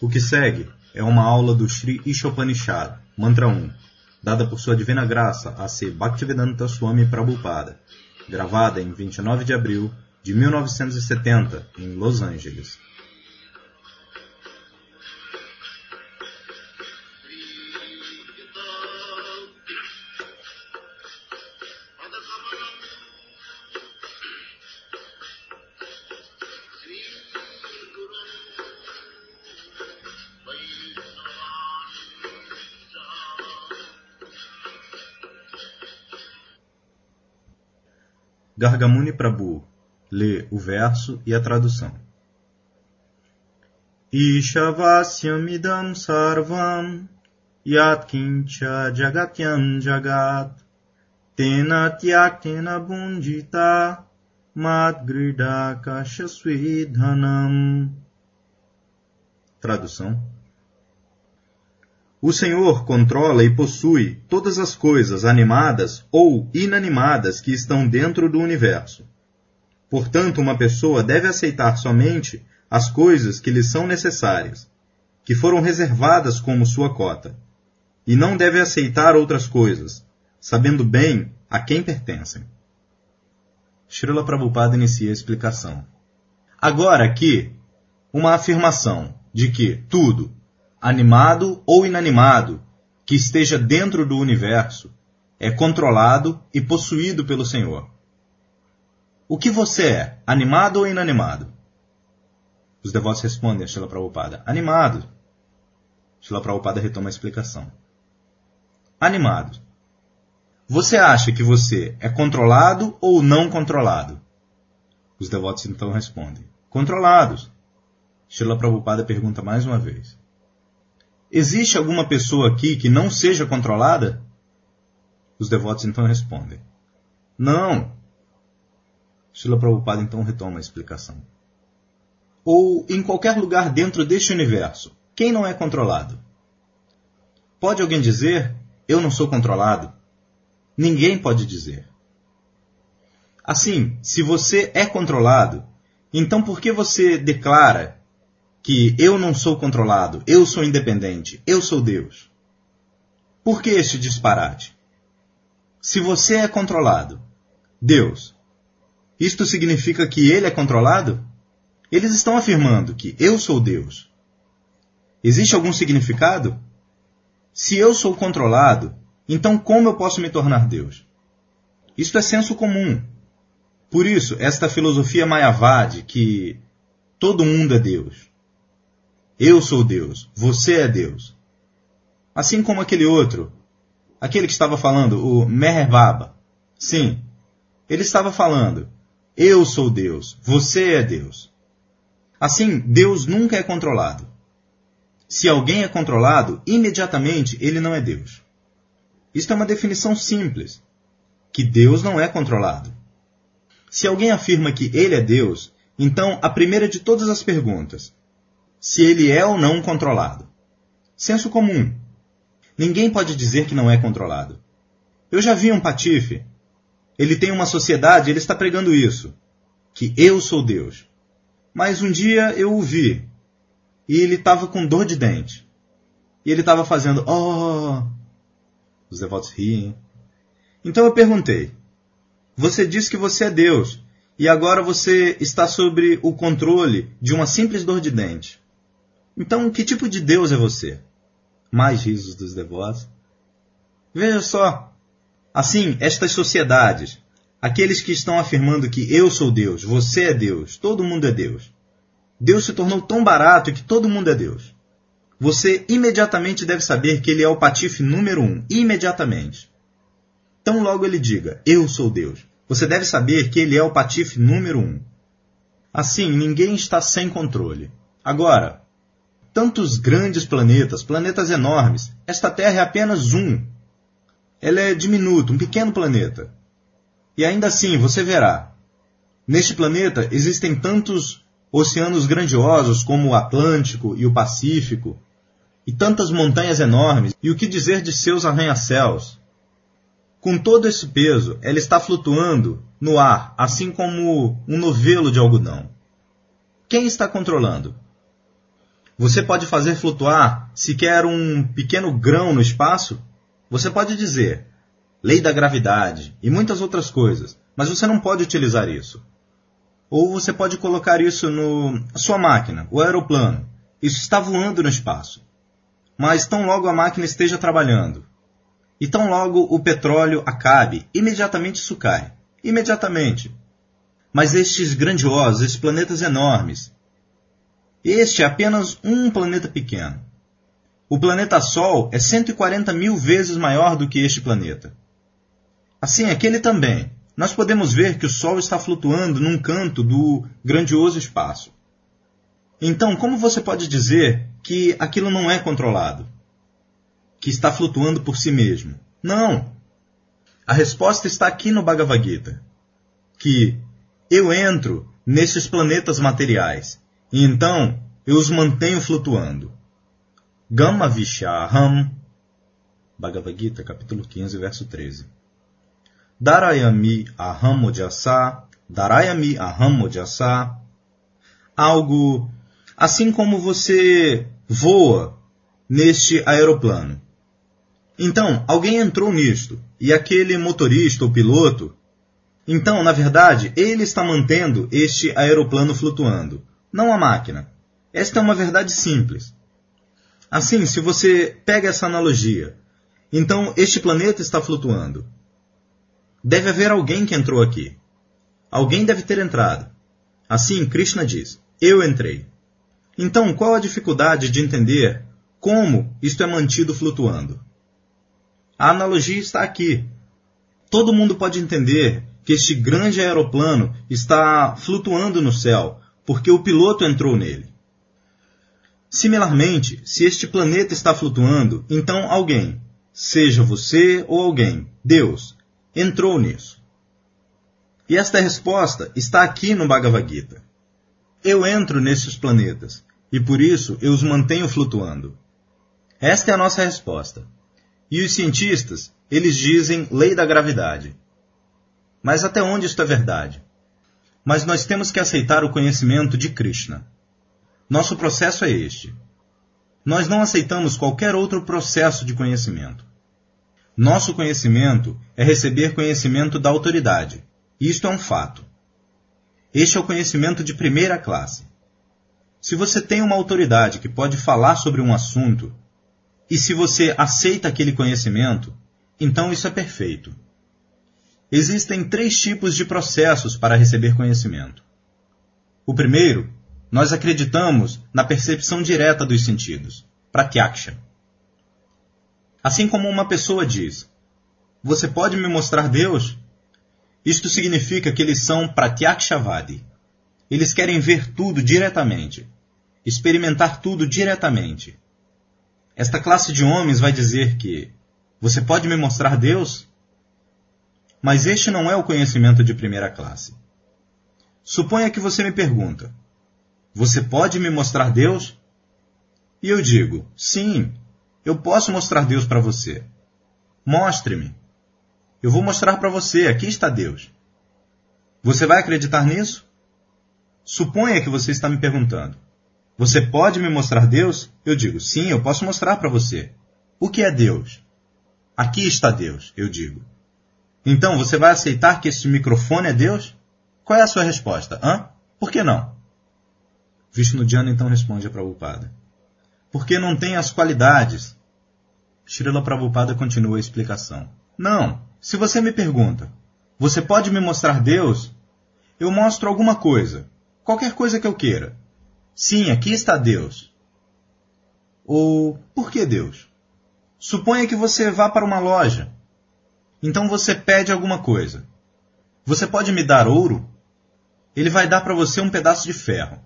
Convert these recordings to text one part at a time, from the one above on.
O que segue é uma aula do Sri Ishopanishad, Mantra 1, dada por sua divina graça a C. Bhaktivedanta Swami Prabhupada, gravada em 29 de abril de 1970 em Los Angeles. Gargamuni Prabhu lê o verso e a tradução. Ishavasyamidam sarvam yatkincha jagatyam jagat tena tyaktena bundita madgrida kashasvidhanam. Tradução o Senhor controla e possui todas as coisas animadas ou inanimadas que estão dentro do universo. Portanto, uma pessoa deve aceitar somente as coisas que lhe são necessárias, que foram reservadas como sua cota, e não deve aceitar outras coisas, sabendo bem a quem pertencem. Srila Prabhupada inicia a explicação. Agora aqui, uma afirmação de que tudo, animado ou inanimado, que esteja dentro do universo, é controlado e possuído pelo Senhor. O que você é, animado ou inanimado? Os devotos respondem a Shila Prabhupada, animado. Shila Prabhupada retoma a explicação. Animado. Você acha que você é controlado ou não controlado? Os devotos então respondem, controlados. Shila Prabhupada pergunta mais uma vez. Existe alguma pessoa aqui que não seja controlada? Os devotos então respondem: Não. Srila Prabhupada então retoma a explicação. Ou em qualquer lugar dentro deste universo, quem não é controlado? Pode alguém dizer: Eu não sou controlado? Ninguém pode dizer. Assim, se você é controlado, então por que você declara que eu não sou controlado, eu sou independente, eu sou Deus. Por que este disparate? Se você é controlado, Deus, isto significa que ele é controlado? Eles estão afirmando que eu sou Deus. Existe algum significado? Se eu sou controlado, então como eu posso me tornar Deus? Isto é senso comum. Por isso, esta filosofia Mayavadi, que todo mundo é Deus, eu sou Deus, você é Deus. Assim como aquele outro, aquele que estava falando, o Meher Sim, ele estava falando, eu sou Deus, você é Deus. Assim, Deus nunca é controlado. Se alguém é controlado, imediatamente ele não é Deus. Isto é uma definição simples, que Deus não é controlado. Se alguém afirma que ele é Deus, então a primeira de todas as perguntas, se ele é ou não controlado. Senso comum. Ninguém pode dizer que não é controlado. Eu já vi um patife. Ele tem uma sociedade, ele está pregando isso. Que eu sou Deus. Mas um dia eu o vi. E ele estava com dor de dente. E ele estava fazendo, oh. Os devotos riem. Então eu perguntei: Você diz que você é Deus. E agora você está sob o controle de uma simples dor de dente. Então, que tipo de Deus é você? Mais risos dos devotos. Veja só. Assim, estas sociedades, aqueles que estão afirmando que eu sou Deus, você é Deus, todo mundo é Deus. Deus se tornou tão barato que todo mundo é Deus. Você imediatamente deve saber que ele é o patife número um, imediatamente. Tão logo ele diga, eu sou Deus, você deve saber que ele é o patife número um. Assim, ninguém está sem controle. Agora, tantos grandes planetas, planetas enormes. Esta Terra é apenas um. Ela é diminuta, um pequeno planeta. E ainda assim, você verá. Neste planeta existem tantos oceanos grandiosos como o Atlântico e o Pacífico, e tantas montanhas enormes, e o que dizer de seus arranha-céus? Com todo esse peso, ela está flutuando no ar, assim como um novelo de algodão. Quem está controlando? Você pode fazer flutuar sequer um pequeno grão no espaço? Você pode dizer lei da gravidade e muitas outras coisas, mas você não pode utilizar isso. Ou você pode colocar isso no sua máquina, o aeroplano. Isso está voando no espaço. Mas tão logo a máquina esteja trabalhando, e tão logo o petróleo acabe, imediatamente isso cai. Imediatamente. Mas estes grandiosos, estes planetas enormes, este é apenas um planeta pequeno. O planeta Sol é 140 mil vezes maior do que este planeta. Assim, aquele também. Nós podemos ver que o Sol está flutuando num canto do grandioso espaço. Então, como você pode dizer que aquilo não é controlado? Que está flutuando por si mesmo? Não! A resposta está aqui no Bhagavad Gita. Que eu entro nesses planetas materiais e então eu os mantenho flutuando. Gamma Vishaham, Bhagavad Gita, capítulo 15, verso 13. Darayami Aham Mojasa, Darayami Aham Mojasa, algo assim como você voa neste aeroplano. Então, alguém entrou nisto, e aquele motorista ou piloto, então, na verdade, ele está mantendo este aeroplano flutuando, não a máquina. Esta é uma verdade simples. Assim, se você pega essa analogia, então este planeta está flutuando. Deve haver alguém que entrou aqui. Alguém deve ter entrado. Assim, Krishna diz: Eu entrei. Então, qual a dificuldade de entender como isto é mantido flutuando? A analogia está aqui. Todo mundo pode entender que este grande aeroplano está flutuando no céu porque o piloto entrou nele. Similarmente, se este planeta está flutuando, então alguém, seja você ou alguém, Deus, entrou nisso. E esta resposta está aqui no Bhagavad Gita. Eu entro nesses planetas e por isso eu os mantenho flutuando. Esta é a nossa resposta. E os cientistas, eles dizem lei da gravidade. Mas até onde isto é verdade? Mas nós temos que aceitar o conhecimento de Krishna. Nosso processo é este. Nós não aceitamos qualquer outro processo de conhecimento. Nosso conhecimento é receber conhecimento da autoridade. Isto é um fato. Este é o conhecimento de primeira classe. Se você tem uma autoridade que pode falar sobre um assunto, e se você aceita aquele conhecimento, então isso é perfeito. Existem três tipos de processos para receber conhecimento. O primeiro, nós acreditamos na percepção direta dos sentidos, pratyaksha. Assim como uma pessoa diz: Você pode me mostrar Deus? Isto significa que eles são pratyakshavadi. Eles querem ver tudo diretamente, experimentar tudo diretamente. Esta classe de homens vai dizer que você pode me mostrar Deus? Mas este não é o conhecimento de primeira classe. Suponha que você me pergunta: Você pode me mostrar Deus? E eu digo: Sim, eu posso mostrar Deus para você. Mostre-me. Eu vou mostrar para você, aqui está Deus. Você vai acreditar nisso? Suponha que você está me perguntando: Você pode me mostrar Deus? Eu digo: Sim, eu posso mostrar para você. O que é Deus? Aqui está Deus, eu digo. Então, você vai aceitar que esse microfone é Deus? Qual é a sua resposta? Hã? Por que não? Vishnudjana então responde a Prabhupada. Porque não tem as qualidades. Srila Prabhupada continua a explicação. Não. Se você me pergunta, você pode me mostrar Deus? Eu mostro alguma coisa. Qualquer coisa que eu queira. Sim, aqui está Deus. Ou por que Deus? Suponha que você vá para uma loja então você pede alguma coisa. Você pode me dar ouro? Ele vai dar para você um pedaço de ferro.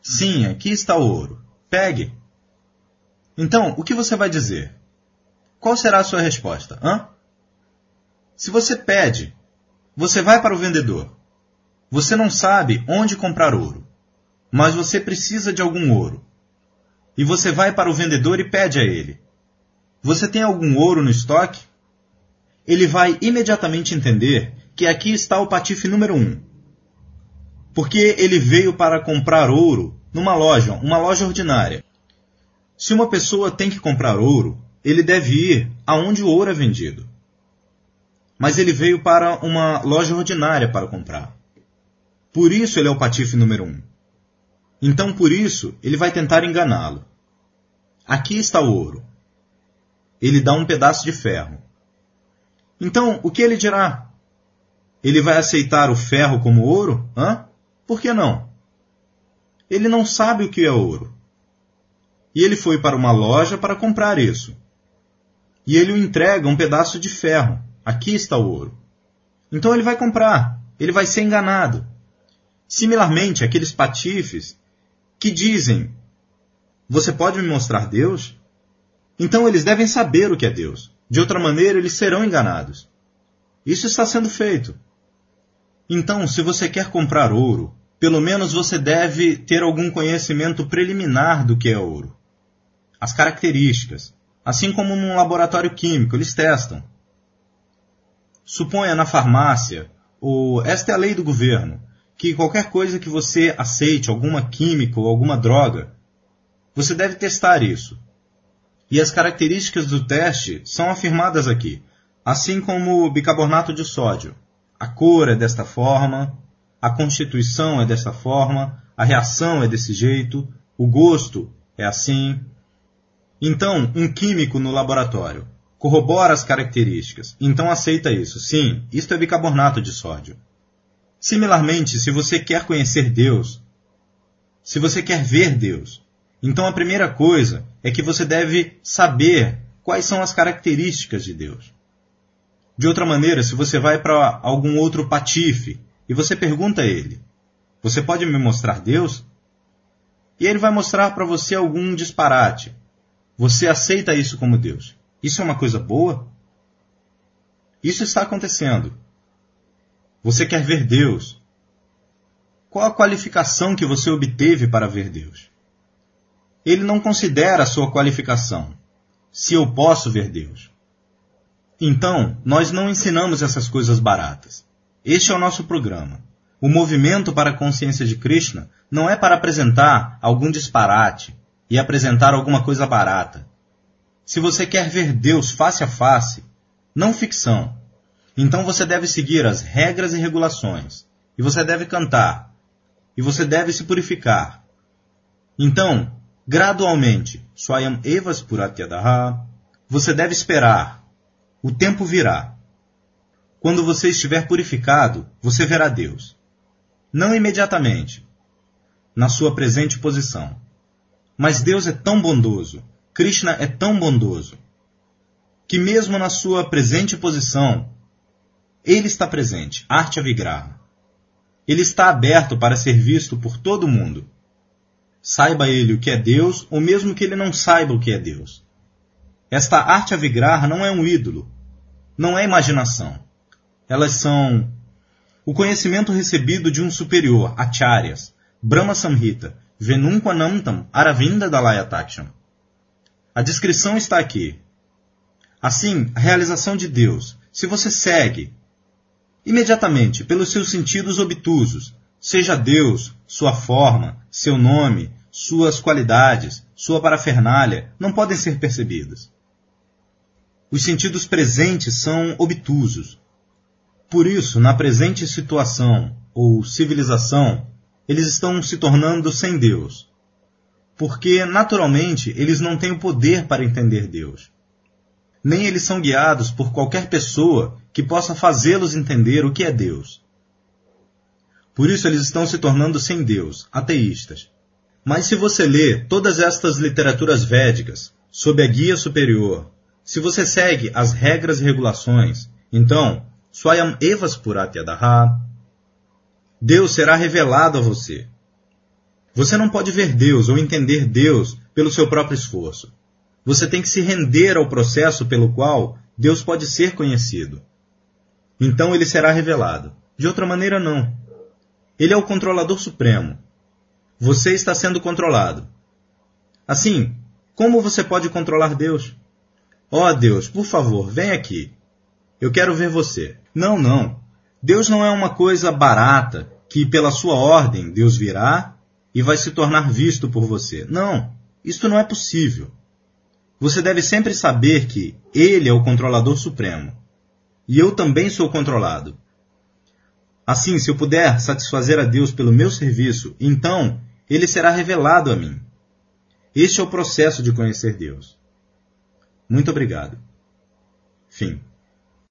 Sim, aqui está o ouro. Pegue. Então, o que você vai dizer? Qual será a sua resposta? Hã? Se você pede, você vai para o vendedor. Você não sabe onde comprar ouro, mas você precisa de algum ouro. E você vai para o vendedor e pede a ele: Você tem algum ouro no estoque? Ele vai imediatamente entender que aqui está o patife número um. Porque ele veio para comprar ouro numa loja, uma loja ordinária. Se uma pessoa tem que comprar ouro, ele deve ir aonde o ouro é vendido. Mas ele veio para uma loja ordinária para comprar. Por isso ele é o patife número um. Então, por isso, ele vai tentar enganá-lo. Aqui está o ouro. Ele dá um pedaço de ferro. Então, o que ele dirá? Ele vai aceitar o ferro como ouro? Hã? Por que não? Ele não sabe o que é ouro. E ele foi para uma loja para comprar isso. E ele o entrega um pedaço de ferro. Aqui está o ouro. Então ele vai comprar. Ele vai ser enganado. Similarmente, aqueles patifes que dizem: Você pode me mostrar Deus? Então eles devem saber o que é Deus. De outra maneira, eles serão enganados. Isso está sendo feito. Então, se você quer comprar ouro, pelo menos você deve ter algum conhecimento preliminar do que é ouro. As características. Assim como num laboratório químico, eles testam. Suponha na farmácia, ou esta é a lei do governo, que qualquer coisa que você aceite, alguma química ou alguma droga, você deve testar isso. E as características do teste são afirmadas aqui, assim como o bicarbonato de sódio. A cor é desta forma, a constituição é desta forma, a reação é desse jeito, o gosto é assim. Então, um químico no laboratório corrobora as características, então aceita isso. Sim, isto é bicarbonato de sódio. Similarmente, se você quer conhecer Deus, se você quer ver Deus, então a primeira coisa é que você deve saber quais são as características de Deus. De outra maneira, se você vai para algum outro patife e você pergunta a ele: Você pode me mostrar Deus? E ele vai mostrar para você algum disparate. Você aceita isso como Deus. Isso é uma coisa boa? Isso está acontecendo. Você quer ver Deus? Qual a qualificação que você obteve para ver Deus? Ele não considera a sua qualificação. Se eu posso ver Deus. Então, nós não ensinamos essas coisas baratas. Este é o nosso programa. O movimento para a consciência de Krishna não é para apresentar algum disparate e apresentar alguma coisa barata. Se você quer ver Deus face a face, não ficção, então você deve seguir as regras e regulações. E você deve cantar. E você deve se purificar. Então, gradualmente, Swayam Evas Puratyadaha, você deve esperar. O tempo virá. Quando você estiver purificado, você verá Deus. Não imediatamente, na sua presente posição. Mas Deus é tão bondoso, Krishna é tão bondoso, que mesmo na sua presente posição, ele está presente, arte Vigraha. Ele está aberto para ser visto por todo mundo. Saiba ele o que é Deus, ou mesmo que ele não saiba o que é Deus. Esta arte Vigraha não é um ídolo, não é imaginação. Elas são o conhecimento recebido de um superior, acharyas, Brahma Samhita, Venunquanantam Aravinda Dalayataksham. A descrição está aqui. Assim, a realização de Deus, se você segue imediatamente pelos seus sentidos obtusos, seja Deus, sua forma, seu nome, suas qualidades, sua parafernália, não podem ser percebidas. Os sentidos presentes são obtusos. Por isso, na presente situação ou civilização, eles estão se tornando sem Deus. Porque, naturalmente, eles não têm o poder para entender Deus. Nem eles são guiados por qualquer pessoa que possa fazê-los entender o que é Deus. Por isso eles estão se tornando sem Deus, ateístas. Mas se você lê todas estas literaturas védicas sob a guia superior, se você segue as regras e regulações, então, Swayam Evas Puratyadaha, Deus será revelado a você. Você não pode ver Deus ou entender Deus pelo seu próprio esforço. Você tem que se render ao processo pelo qual Deus pode ser conhecido. Então ele será revelado. De outra maneira, não. Ele é o controlador supremo. Você está sendo controlado. Assim, como você pode controlar Deus? Ó oh, Deus, por favor, vem aqui. Eu quero ver você. Não, não. Deus não é uma coisa barata que, pela sua ordem, Deus virá e vai se tornar visto por você. Não, isto não é possível. Você deve sempre saber que Ele é o controlador supremo. E eu também sou controlado. Assim, se eu puder satisfazer a Deus pelo meu serviço, então ele será revelado a mim. Este é o processo de conhecer Deus. Muito obrigado. Fim.